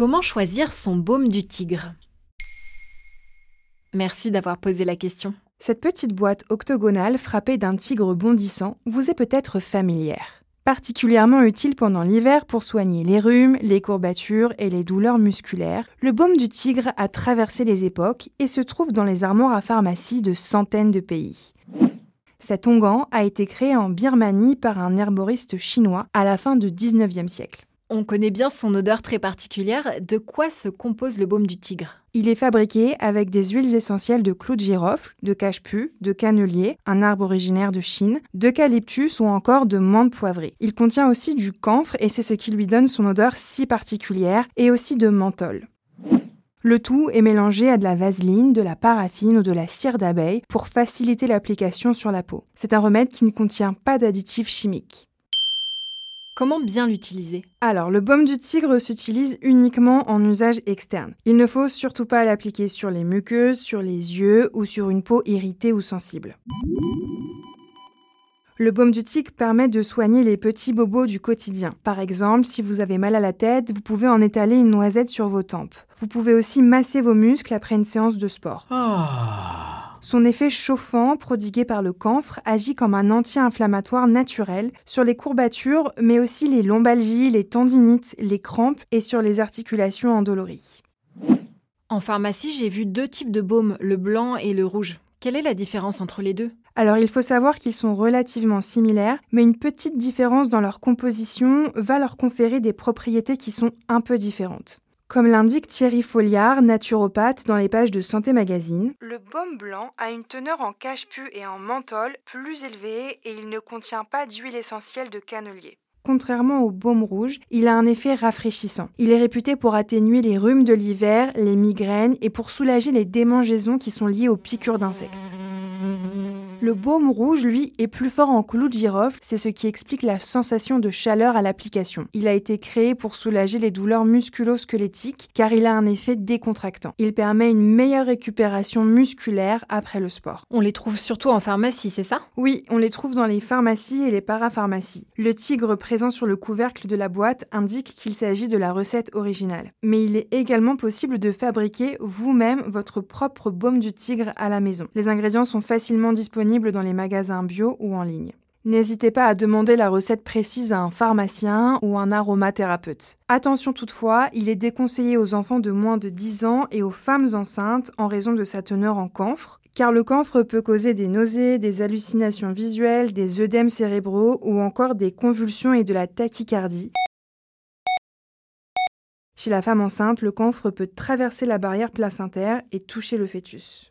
Comment choisir son baume du tigre? Merci d'avoir posé la question. Cette petite boîte octogonale frappée d'un tigre bondissant vous est peut-être familière. Particulièrement utile pendant l'hiver pour soigner les rhumes, les courbatures et les douleurs musculaires, le baume du tigre a traversé les époques et se trouve dans les armoires à pharmacie de centaines de pays. Cet onguent a été créé en Birmanie par un herboriste chinois à la fin du 19e siècle. On connaît bien son odeur très particulière. De quoi se compose le baume du tigre? Il est fabriqué avec des huiles essentielles de clou de girofle, de cache-pu, de cannelier, un arbre originaire de Chine, d'eucalyptus ou encore de menthe poivrée. Il contient aussi du camphre et c'est ce qui lui donne son odeur si particulière et aussi de menthol. Le tout est mélangé à de la vaseline, de la paraffine ou de la cire d'abeille pour faciliter l'application sur la peau. C'est un remède qui ne contient pas d'additifs chimiques. Comment bien l'utiliser? Alors, le baume du tigre s'utilise uniquement en usage externe. Il ne faut surtout pas l'appliquer sur les muqueuses, sur les yeux ou sur une peau irritée ou sensible. Le baume du tigre permet de soigner les petits bobos du quotidien. Par exemple, si vous avez mal à la tête, vous pouvez en étaler une noisette sur vos tempes. Vous pouvez aussi masser vos muscles après une séance de sport. Son effet chauffant, prodigué par le camphre, agit comme un anti-inflammatoire naturel sur les courbatures, mais aussi les lombalgies, les tendinites, les crampes et sur les articulations endolories. En pharmacie, j'ai vu deux types de baumes, le blanc et le rouge. Quelle est la différence entre les deux? Alors il faut savoir qu'ils sont relativement similaires, mais une petite différence dans leur composition va leur conférer des propriétés qui sont un peu différentes. Comme l'indique Thierry Folliard, naturopathe, dans les pages de Santé Magazine, le baume blanc a une teneur en cache-pu et en menthol plus élevée et il ne contient pas d'huile essentielle de cannelier. Contrairement au baume rouge, il a un effet rafraîchissant. Il est réputé pour atténuer les rhumes de l'hiver, les migraines et pour soulager les démangeaisons qui sont liées aux piqûres d'insectes. Le baume rouge, lui, est plus fort en clou de girofle, c'est ce qui explique la sensation de chaleur à l'application. Il a été créé pour soulager les douleurs musculo-squelettiques car il a un effet décontractant. Il permet une meilleure récupération musculaire après le sport. On les trouve surtout en pharmacie, c'est ça? Oui, on les trouve dans les pharmacies et les parapharmacies. Le tigre présent sur le couvercle de la boîte indique qu'il s'agit de la recette originale. Mais il est également possible de fabriquer vous-même votre propre baume du tigre à la maison. Les ingrédients sont facilement dans les magasins bio ou en ligne. N'hésitez pas à demander la recette précise à un pharmacien ou un aromathérapeute. Attention toutefois, il est déconseillé aux enfants de moins de 10 ans et aux femmes enceintes en raison de sa teneur en camphre, car le camphre peut causer des nausées, des hallucinations visuelles, des œdèmes cérébraux ou encore des convulsions et de la tachycardie. Chez la femme enceinte, le camphre peut traverser la barrière placentaire et toucher le fœtus.